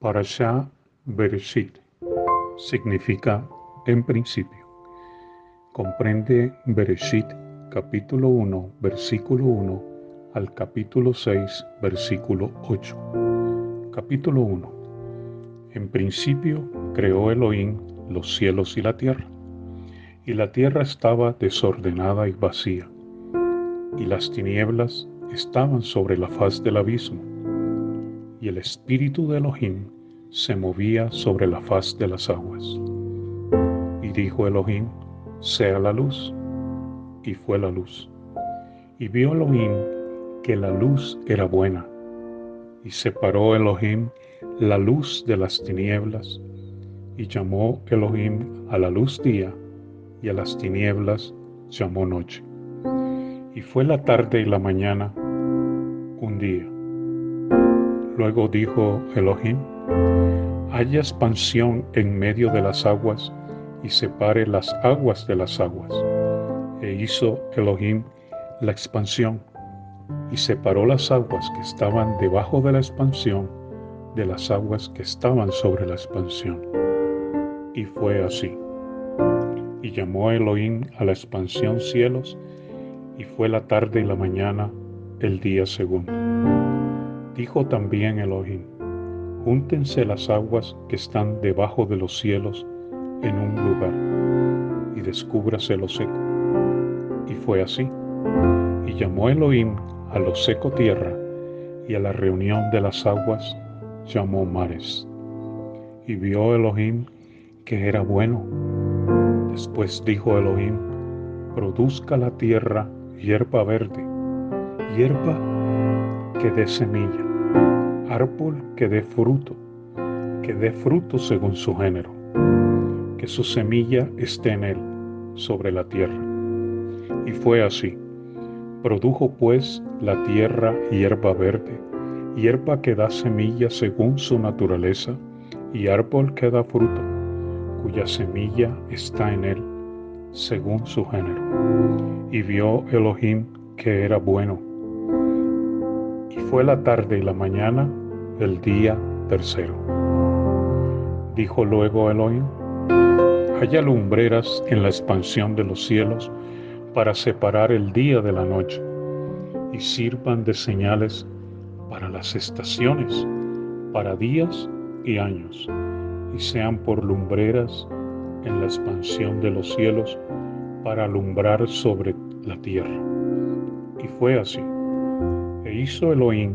Parashá Bereshit significa en principio. Comprende Bereshit capítulo 1 versículo 1 al capítulo 6 versículo 8. Capítulo 1. En principio creó Elohim los cielos y la tierra. Y la tierra estaba desordenada y vacía, y las tinieblas estaban sobre la faz del abismo y el espíritu de Elohim se movía sobre la faz de las aguas. Y dijo Elohim, sea la luz, y fue la luz. Y vio Elohim que la luz era buena, y separó Elohim la luz de las tinieblas, y llamó Elohim a la luz día, y a las tinieblas llamó noche. Y fue la tarde y la mañana un día. Luego dijo Elohim, haya expansión en medio de las aguas y separe las aguas de las aguas. E hizo Elohim la expansión y separó las aguas que estaban debajo de la expansión de las aguas que estaban sobre la expansión. Y fue así. Y llamó Elohim a la expansión cielos, y fue la tarde y la mañana el día segundo. Dijo también Elohim, júntense las aguas que están debajo de los cielos en un lugar, y descúbrase lo seco. Y fue así. Y llamó Elohim a lo seco tierra, y a la reunión de las aguas llamó mares. Y vio Elohim que era bueno. Después dijo Elohim, produzca la tierra hierba verde, hierba que dé semilla árbol que dé fruto, que dé fruto según su género, que su semilla esté en él, sobre la tierra. Y fue así. Produjo pues la tierra hierba verde, hierba que da semilla según su naturaleza, y árbol que da fruto, cuya semilla está en él, según su género. Y vio Elohim que era bueno fue la tarde y la mañana del día tercero. Dijo luego Elohim, haya lumbreras en la expansión de los cielos para separar el día de la noche y sirvan de señales para las estaciones, para días y años, y sean por lumbreras en la expansión de los cielos para alumbrar sobre la tierra. Y fue así. E hizo Elohim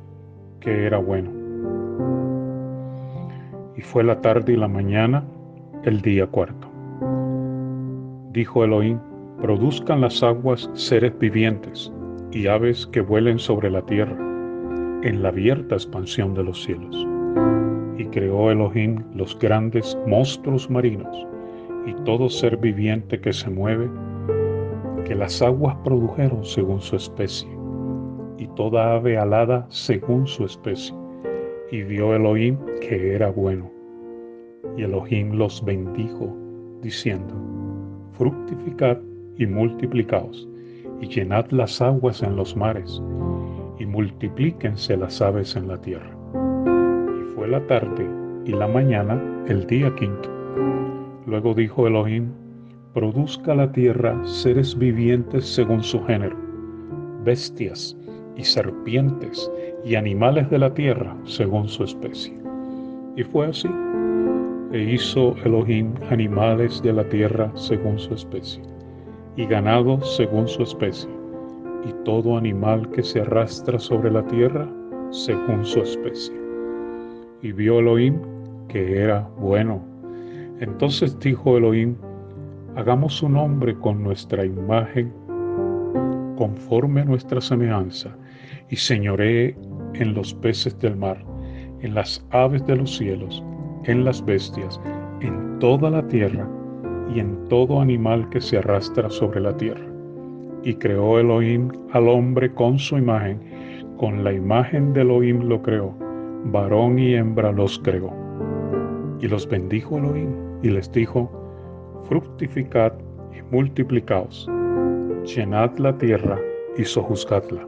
que era bueno. Y fue la tarde y la mañana el día cuarto. Dijo Elohim, produzcan las aguas seres vivientes y aves que vuelen sobre la tierra, en la abierta expansión de los cielos. Y creó Elohim los grandes monstruos marinos y todo ser viviente que se mueve, que las aguas produjeron según su especie toda ave alada según su especie. Y vio Elohim que era bueno. Y Elohim los bendijo, diciendo, fructificad y multiplicaos, y llenad las aguas en los mares, y multiplíquense las aves en la tierra. Y fue la tarde y la mañana el día quinto. Luego dijo Elohim, produzca la tierra seres vivientes según su género, bestias, y serpientes y animales de la tierra según su especie. Y fue así. E hizo Elohim animales de la tierra según su especie, y ganado según su especie, y todo animal que se arrastra sobre la tierra según su especie. Y vio Elohim que era bueno. Entonces dijo Elohim, hagamos un hombre con nuestra imagen conforme a nuestra semejanza, y señoree en los peces del mar, en las aves de los cielos, en las bestias, en toda la tierra y en todo animal que se arrastra sobre la tierra. Y creó Elohim al hombre con su imagen, con la imagen de Elohim lo creó, varón y hembra los creó. Y los bendijo Elohim y les dijo, fructificad y multiplicaos, llenad la tierra y sojuzgadla,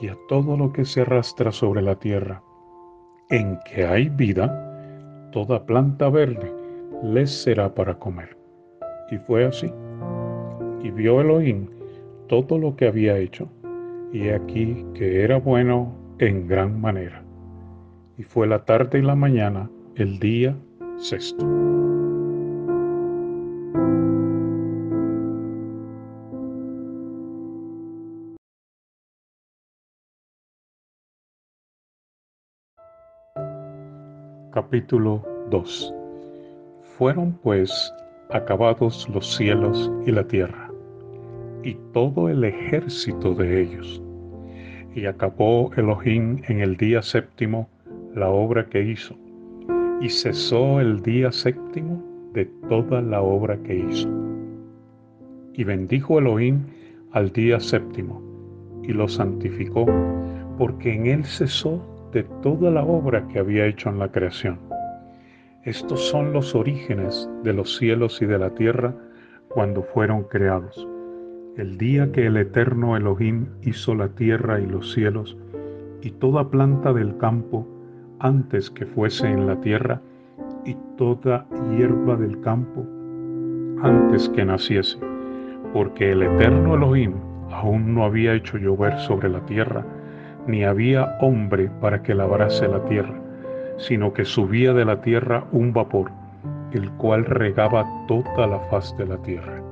y a todo lo que se arrastra sobre la tierra, en que hay vida, toda planta verde les será para comer. Y fue así. Y vio Elohim todo lo que había hecho, y aquí que era bueno en gran manera. Y fue la tarde y la mañana el día sexto. Capítulo 2 Fueron pues acabados los cielos y la tierra, y todo el ejército de ellos. Y acabó Elohim en el día séptimo la obra que hizo, y cesó el día séptimo de toda la obra que hizo. Y bendijo Elohim al día séptimo, y lo santificó, porque en él cesó de toda la obra que había hecho en la creación. Estos son los orígenes de los cielos y de la tierra cuando fueron creados. El día que el eterno Elohim hizo la tierra y los cielos y toda planta del campo antes que fuese en la tierra y toda hierba del campo antes que naciese, porque el eterno Elohim aún no había hecho llover sobre la tierra, ni había hombre para que labrase la tierra, sino que subía de la tierra un vapor, el cual regaba toda la faz de la tierra.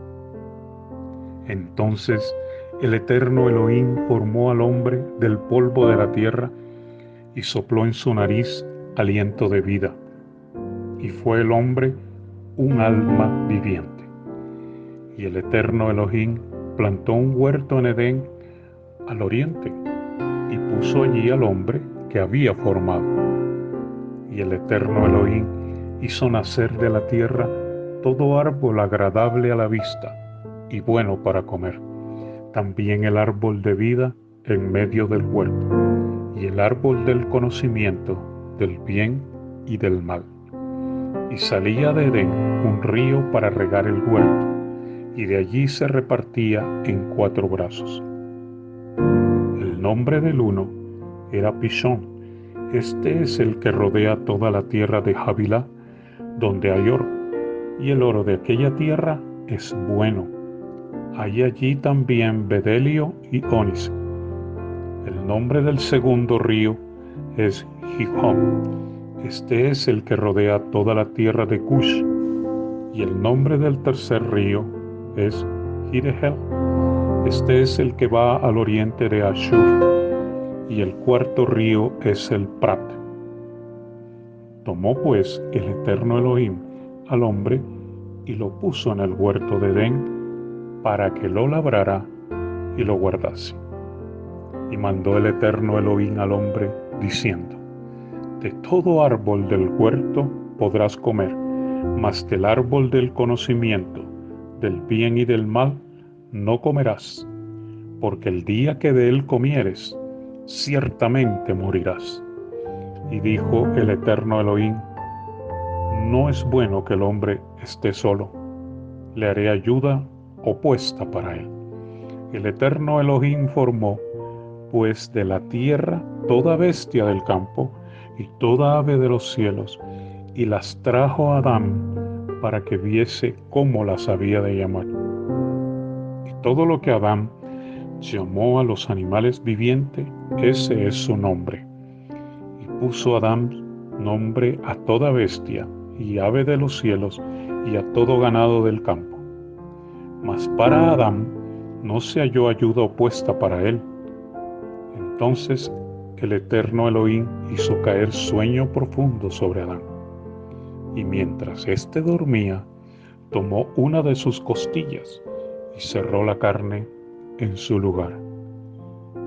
Entonces el eterno Elohim formó al hombre del polvo de la tierra y sopló en su nariz aliento de vida, y fue el hombre un alma viviente. Y el eterno Elohim plantó un huerto en Edén al oriente puso allí al hombre que había formado. Y el eterno Elohim hizo nacer de la tierra todo árbol agradable a la vista y bueno para comer, también el árbol de vida en medio del huerto, y el árbol del conocimiento del bien y del mal. Y salía de Edén un río para regar el huerto, y de allí se repartía en cuatro brazos el nombre del uno era Pishón. Este es el que rodea toda la tierra de Javilá, donde hay oro. Y el oro de aquella tierra es bueno. Hay allí también bedelio y ónice. El nombre del segundo río es Gihon. Este es el que rodea toda la tierra de Cush. Y el nombre del tercer río es Hidehel. Este es el que va al oriente de Ashur, y el cuarto río es el Prat. Tomó pues el eterno Elohim al hombre y lo puso en el huerto de Edén para que lo labrara y lo guardase. Y mandó el eterno Elohim al hombre diciendo, De todo árbol del huerto podrás comer, mas del árbol del conocimiento, del bien y del mal, no comerás, porque el día que de él comieres, ciertamente morirás. Y dijo el eterno Elohim, no es bueno que el hombre esté solo, le haré ayuda opuesta para él. El eterno Elohim formó, pues, de la tierra toda bestia del campo y toda ave de los cielos, y las trajo a Adán para que viese cómo las había de llamar todo lo que Adán llamó a los animales vivientes, ese es su nombre. Y puso Adán nombre a toda bestia y ave de los cielos y a todo ganado del campo. Mas para Adán no se halló ayuda opuesta para él. Entonces el eterno Elohim hizo caer sueño profundo sobre Adán. Y mientras éste dormía, tomó una de sus costillas y cerró la carne en su lugar.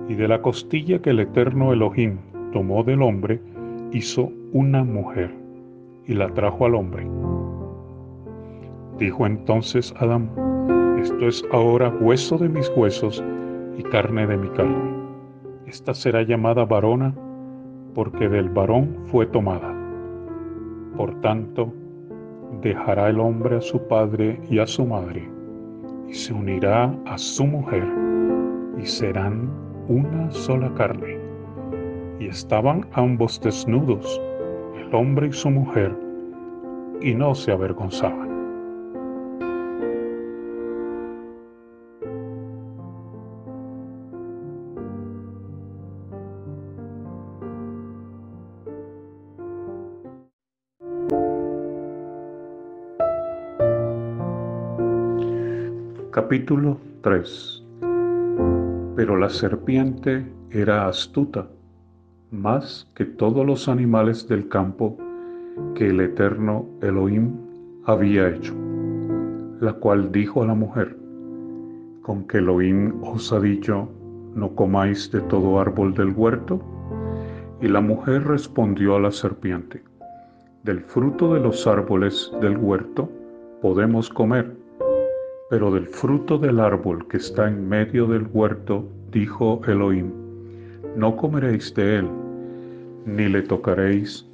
Y de la costilla que el eterno Elohim tomó del hombre, hizo una mujer y la trajo al hombre. Dijo entonces Adán, esto es ahora hueso de mis huesos y carne de mi carne. Esta será llamada varona porque del varón fue tomada. Por tanto, dejará el hombre a su padre y a su madre, se unirá a su mujer, y serán una sola carne. Y estaban ambos desnudos, el hombre y su mujer, y no se avergonzaban. Capítulo 3 Pero la serpiente era astuta, más que todos los animales del campo que el eterno Elohim había hecho, la cual dijo a la mujer, con que Elohim os ha dicho, no comáis de todo árbol del huerto. Y la mujer respondió a la serpiente, del fruto de los árboles del huerto podemos comer pero del fruto del árbol que está en medio del huerto, dijo Elohim, no comeréis de él, ni le tocaréis,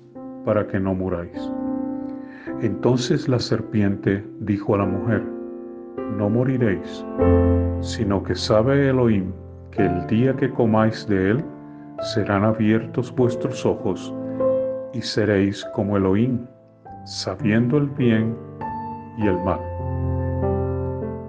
para que no muráis. Entonces la serpiente dijo a la mujer, no moriréis, sino que sabe Elohim que el día que comáis de él, serán abiertos vuestros ojos, y seréis como Elohim, sabiendo el bien y el mal.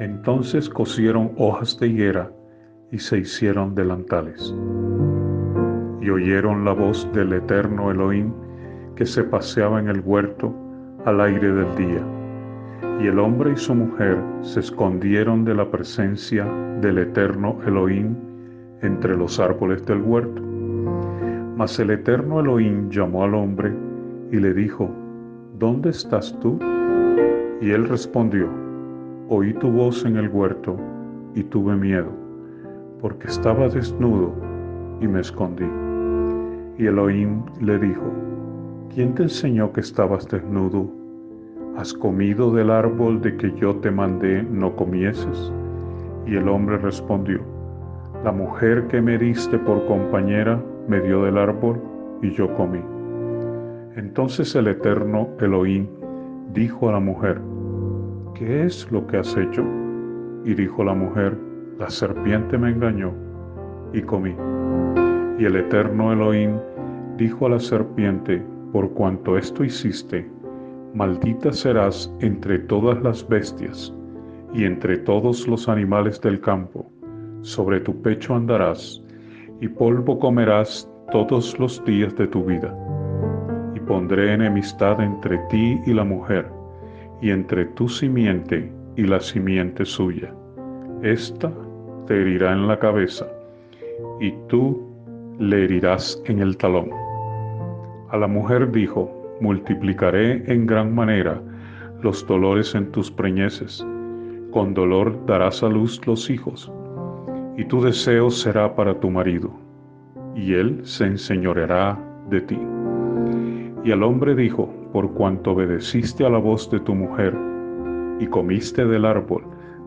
entonces cosieron hojas de higuera y se hicieron delantales. Y oyeron la voz del eterno Elohim que se paseaba en el huerto al aire del día. Y el hombre y su mujer se escondieron de la presencia del eterno Elohim entre los árboles del huerto. Mas el eterno Elohim llamó al hombre y le dijo, ¿Dónde estás tú? Y él respondió, Oí tu voz en el huerto y tuve miedo, porque estaba desnudo y me escondí. Y Elohim le dijo, ¿quién te enseñó que estabas desnudo? ¿Has comido del árbol de que yo te mandé no comieses? Y el hombre respondió, la mujer que me diste por compañera me dio del árbol y yo comí. Entonces el eterno Elohim dijo a la mujer, ¿qué es lo que has hecho? Y dijo la mujer, la serpiente me engañó y comí. Y el eterno Elohim dijo a la serpiente, por cuanto esto hiciste, maldita serás entre todas las bestias y entre todos los animales del campo, sobre tu pecho andarás, y polvo comerás todos los días de tu vida. Y pondré enemistad entre ti y la mujer, y entre tu simiente y la simiente suya. Esta te herirá en la cabeza, y tú le herirás en el talón. A la mujer dijo, multiplicaré en gran manera los dolores en tus preñeces, con dolor darás a luz los hijos, y tu deseo será para tu marido, y él se enseñoreará de ti. Y el hombre dijo, por cuanto obedeciste a la voz de tu mujer y comiste del árbol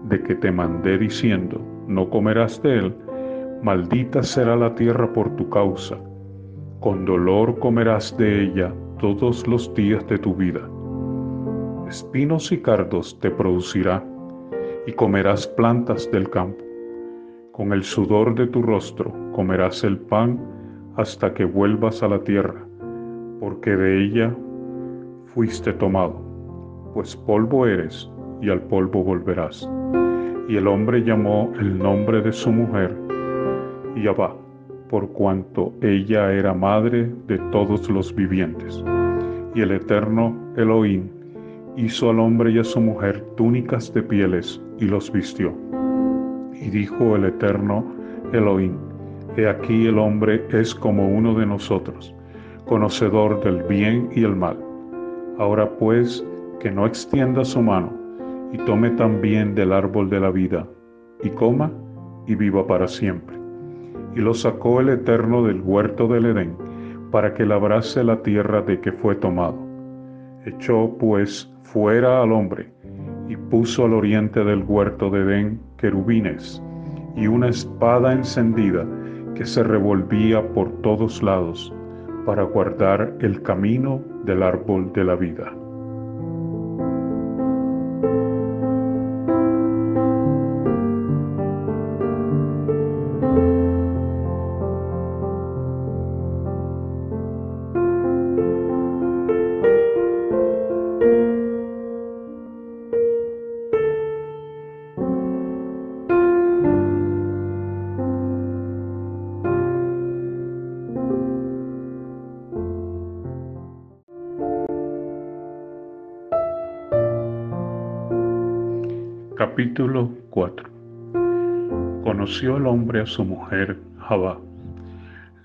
de que te mandé diciendo, no comerás de él, maldita será la tierra por tu causa, con dolor comerás de ella todos los días de tu vida. Espinos y cardos te producirá, y comerás plantas del campo. Con el sudor de tu rostro comerás el pan hasta que vuelvas a la tierra, porque de ella fuiste tomado, pues polvo eres y al polvo volverás. Y el hombre llamó el nombre de su mujer Yahvah, por cuanto ella era madre de todos los vivientes. Y el eterno Elohim hizo al hombre y a su mujer túnicas de pieles y los vistió. Y dijo el eterno Elohim, He aquí el hombre es como uno de nosotros, conocedor del bien y el mal. Ahora pues, que no extienda su mano y tome también del árbol de la vida, y coma y viva para siempre. Y lo sacó el Eterno del huerto del Edén, para que labrase la tierra de que fue tomado. Echó pues fuera al hombre, y puso al oriente del huerto de Edén querubines, y una espada encendida que se revolvía por todos lados, para guardar el camino del árbol de la vida. A su mujer Jabá,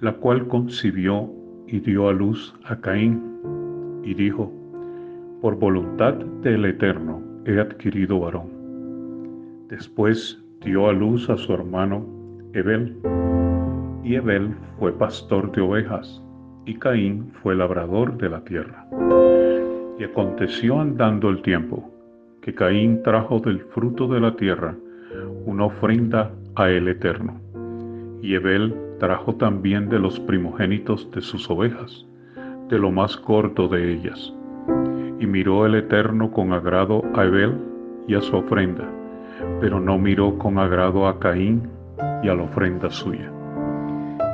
la cual concibió y dio a luz a Caín, y dijo, Por voluntad del Eterno he adquirido varón. Después dio a luz a su hermano Ebel, y Ebel fue pastor de ovejas, y Caín fue labrador de la tierra. Y aconteció andando el tiempo, que Caín trajo del fruto de la tierra una ofrenda a el Eterno. Y Ebel trajo también de los primogénitos de sus ovejas, de lo más corto de ellas. Y miró el Eterno con agrado a Ebel y a su ofrenda, pero no miró con agrado a Caín y a la ofrenda suya.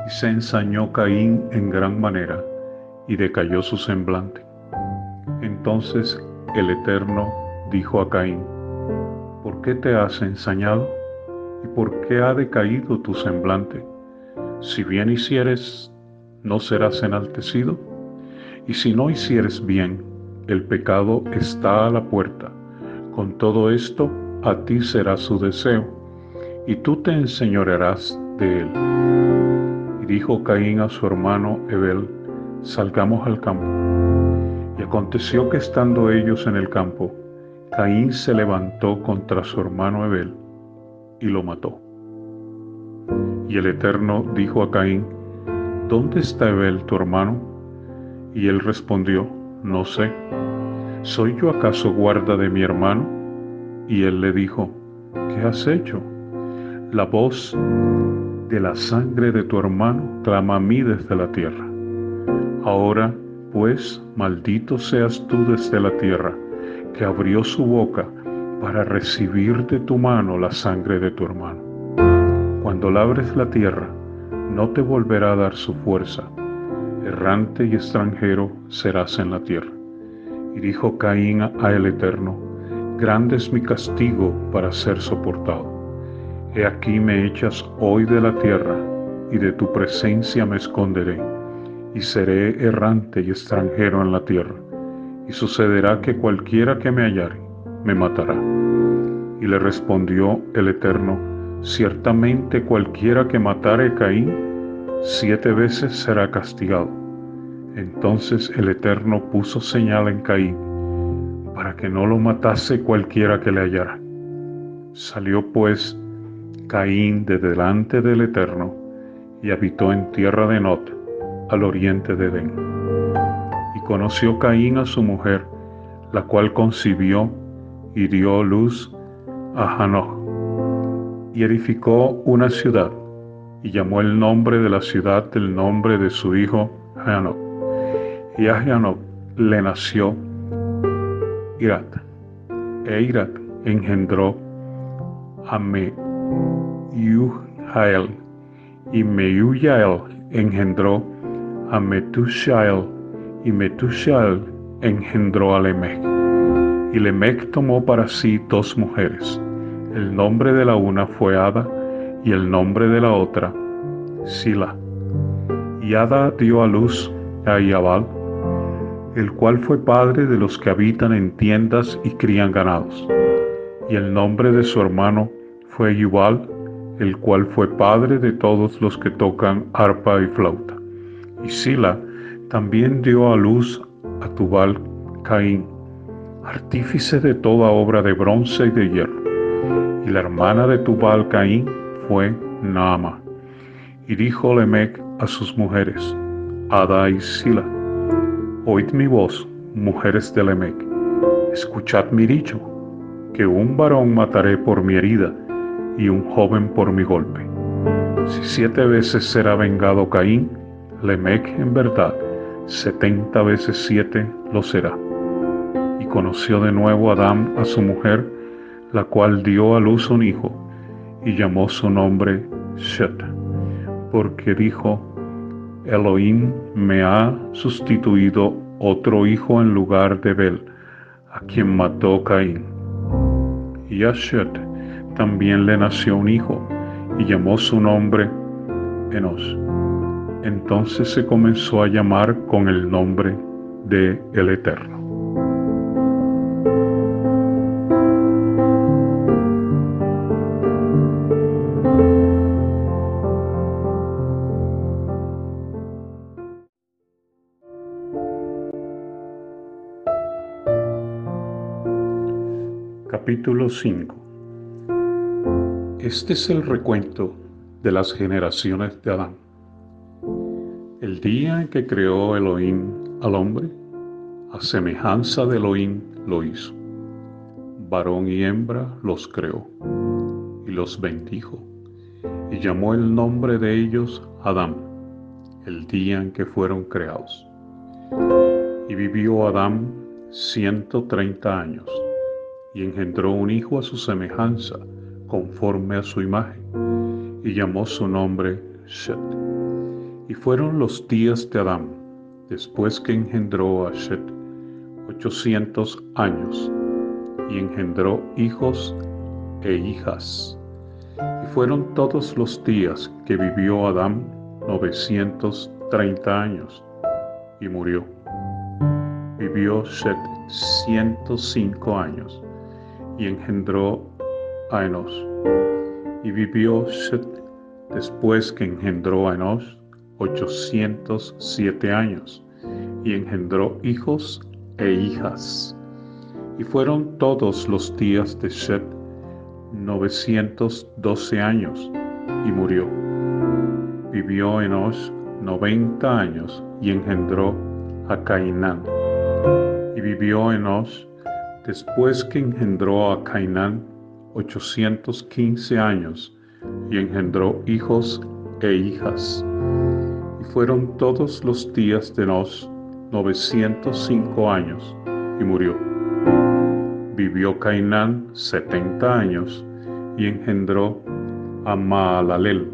Y se ensañó Caín en gran manera, y decayó su semblante. Entonces el Eterno dijo a Caín, ¿por qué te has ensañado? ¿Y por qué ha decaído tu semblante? Si bien hicieres, ¿no serás enaltecido? Y si no hicieres bien, el pecado está a la puerta. Con todo esto, a ti será su deseo, y tú te enseñorearás de él. Y dijo Caín a su hermano Ebel, salgamos al campo. Y aconteció que estando ellos en el campo, Caín se levantó contra su hermano Abel y lo mató. Y el Eterno dijo a Caín, ¿Dónde está Abel tu hermano? Y él respondió, No sé. ¿Soy yo acaso guarda de mi hermano? Y él le dijo, ¿qué has hecho? La voz de la sangre de tu hermano clama a mí desde la tierra. Ahora, pues, maldito seas tú desde la tierra que abrió su boca para recibir de tu mano la sangre de tu hermano. Cuando labres la tierra, no te volverá a dar su fuerza. Errante y extranjero serás en la tierra. Y dijo Caín a el Eterno, grande es mi castigo para ser soportado. He aquí me echas hoy de la tierra, y de tu presencia me esconderé, y seré errante y extranjero en la tierra y sucederá que cualquiera que me hallare me matará. Y le respondió el Eterno, ciertamente cualquiera que matare a Caín, siete veces será castigado. Entonces el Eterno puso señal en Caín, para que no lo matase cualquiera que le hallara. Salió pues Caín de delante del Eterno y habitó en tierra de Not, al oriente de Edén conoció Caín a su mujer, la cual concibió y dio luz a Hanoch, y edificó una ciudad, y llamó el nombre de la ciudad del nombre de su hijo Hanoch. Y a Hanoch le nació Irat. E Irat engendró a Meyujael y Meyujael engendró a Metushael y Metushael engendró a Lemech. Y Lemech tomó para sí dos mujeres. El nombre de la una fue Ada y el nombre de la otra Sila. Y Ada dio a luz a Yabal, el cual fue padre de los que habitan en tiendas y crían ganados. Y el nombre de su hermano fue Yubal, el cual fue padre de todos los que tocan arpa y flauta. Y Sila también dio a luz a Tubal Caín, artífice de toda obra de bronce y de hierro. Y la hermana de Tubal Caín fue Naama. Y dijo Lemec a sus mujeres, Ada y Sila, oíd mi voz, mujeres de Lemec, escuchad mi dicho, que un varón mataré por mi herida y un joven por mi golpe. Si siete veces será vengado Caín, Lemec en verdad setenta veces siete lo será. Conoció de nuevo Adán a su mujer, la cual dio a luz un hijo, y llamó su nombre Shet, porque dijo, Elohim me ha sustituido otro hijo en lugar de Bel, a quien mató Caín. Y a Shet también le nació un hijo, y llamó su nombre Enos. Entonces se comenzó a llamar con el nombre de el Eterno. Capítulo 5 Este es el recuento de las generaciones de Adán. El día en que creó Elohim al hombre, a semejanza de Elohim lo hizo. Varón y hembra los creó y los bendijo y llamó el nombre de ellos Adán, el día en que fueron creados. Y vivió Adán ciento treinta años y engendró un hijo a su semejanza, conforme a su imagen, y llamó su nombre Shet. Y fueron los días de Adán, después que engendró a Shet, ochocientos años, y engendró hijos e hijas. Y fueron todos los días que vivió Adán novecientos treinta años, y murió. Vivió Shet ciento cinco años, y engendró a Enos. Y vivió Shet después que engendró a Enos 807 años y engendró hijos e hijas. Y fueron todos los días de Shet 912 años y murió. Vivió Enos 90 años y engendró a Cainán. Y vivió Enos después que engendró a Cainán 815 años y engendró hijos e hijas fueron todos los días de Nos 905 años y murió. Vivió Cainán setenta años y engendró a Maalalel.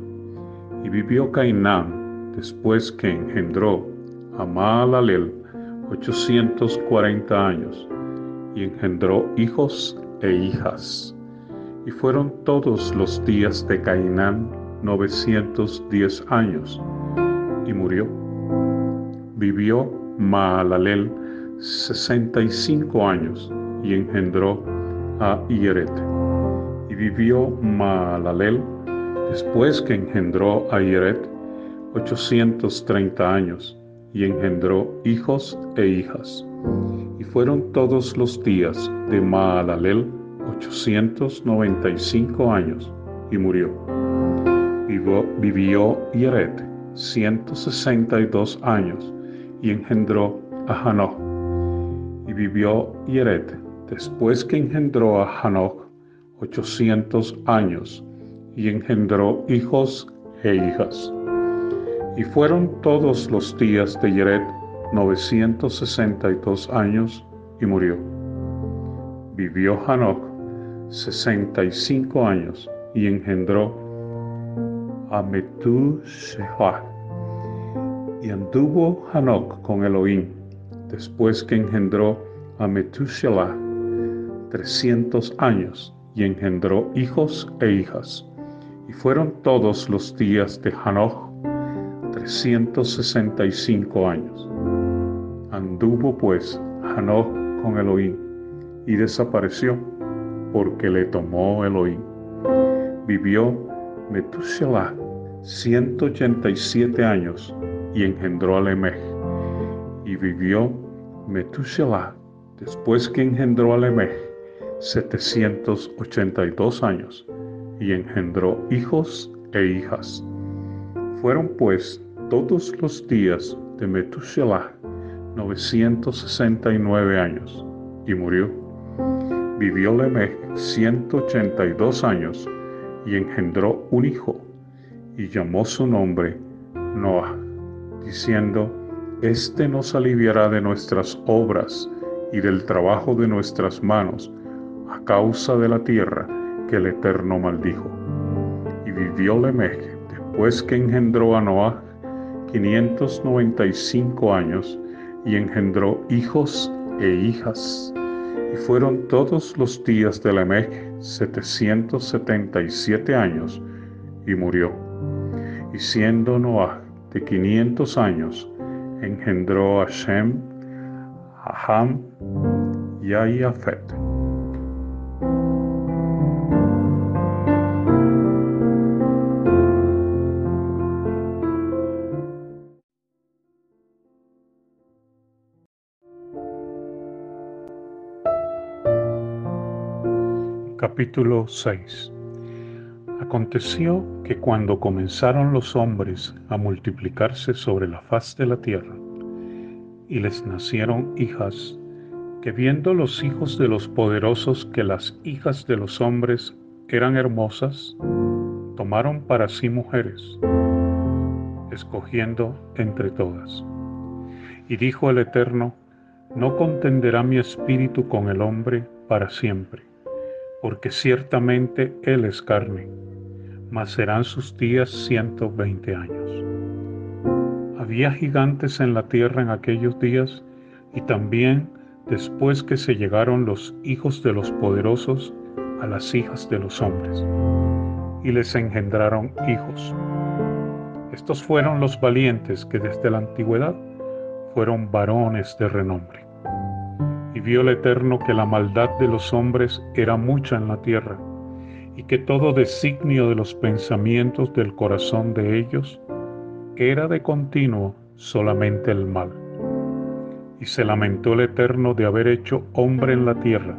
Y vivió Cainán después que engendró a Maalalel 840 años y engendró hijos e hijas. Y fueron todos los días de Cainán 910 años y murió. Vivió Maalalel 65 años y engendró a Ieret. Y vivió Maalalel después que engendró a Ieret 830 años y engendró hijos e hijas. Y fueron todos los días de Maalalel 895 años y murió. Vivió, vivió Ieret 162 años y engendró a Hanoch. Y vivió Yeret después que engendró a Hanoch 800 años y engendró hijos e hijas. Y fueron todos los días de Yeret 962 años y murió. Vivió Hanoch 65 años y engendró a Metushelah. Y anduvo Hanoch con Elohim, después que engendró a Metushelah 300 años y engendró hijos e hijas. Y fueron todos los días de Hanoch 365 años. Anduvo pues Hanoch con Elohim y desapareció porque le tomó Elohim. Vivió Metushelah 187 años y engendró a Lemech. Y vivió Metushelah después que engendró a Lemech 782 años y engendró hijos e hijas. Fueron pues todos los días de Metushelah 969 años y murió. Vivió Lemech 182 años y engendró un hijo y llamó su nombre Noah, diciendo, Este nos aliviará de nuestras obras y del trabajo de nuestras manos a causa de la tierra que el Eterno maldijo. Y vivió Lemech después que engendró a Noah 595 años y engendró hijos e hijas. Y fueron todos los días de Lemech 777 años y murió. Y siendo Noah de 500 años, engendró a Shem, a Ham y a Yafet. Capítulo 6 Aconteció que cuando comenzaron los hombres a multiplicarse sobre la faz de la tierra, y les nacieron hijas, que viendo los hijos de los poderosos que las hijas de los hombres eran hermosas, tomaron para sí mujeres, escogiendo entre todas. Y dijo el Eterno, no contenderá mi espíritu con el hombre para siempre porque ciertamente Él es carne, mas serán sus días ciento veinte años. Había gigantes en la tierra en aquellos días, y también después que se llegaron los hijos de los poderosos a las hijas de los hombres, y les engendraron hijos. Estos fueron los valientes que desde la antigüedad fueron varones de renombre y vio el Eterno que la maldad de los hombres era mucha en la tierra, y que todo designio de los pensamientos del corazón de ellos era de continuo solamente el mal. Y se lamentó el Eterno de haber hecho hombre en la tierra,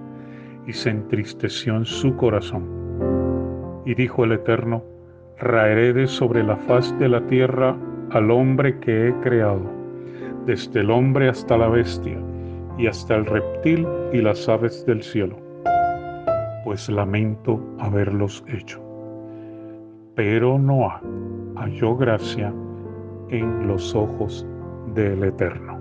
y se entristeció en su corazón. Y dijo el Eterno, raeré de sobre la faz de la tierra al hombre que he creado, desde el hombre hasta la bestia, y hasta el reptil y las aves del cielo, pues lamento haberlos hecho. Pero Noah halló gracia en los ojos del Eterno.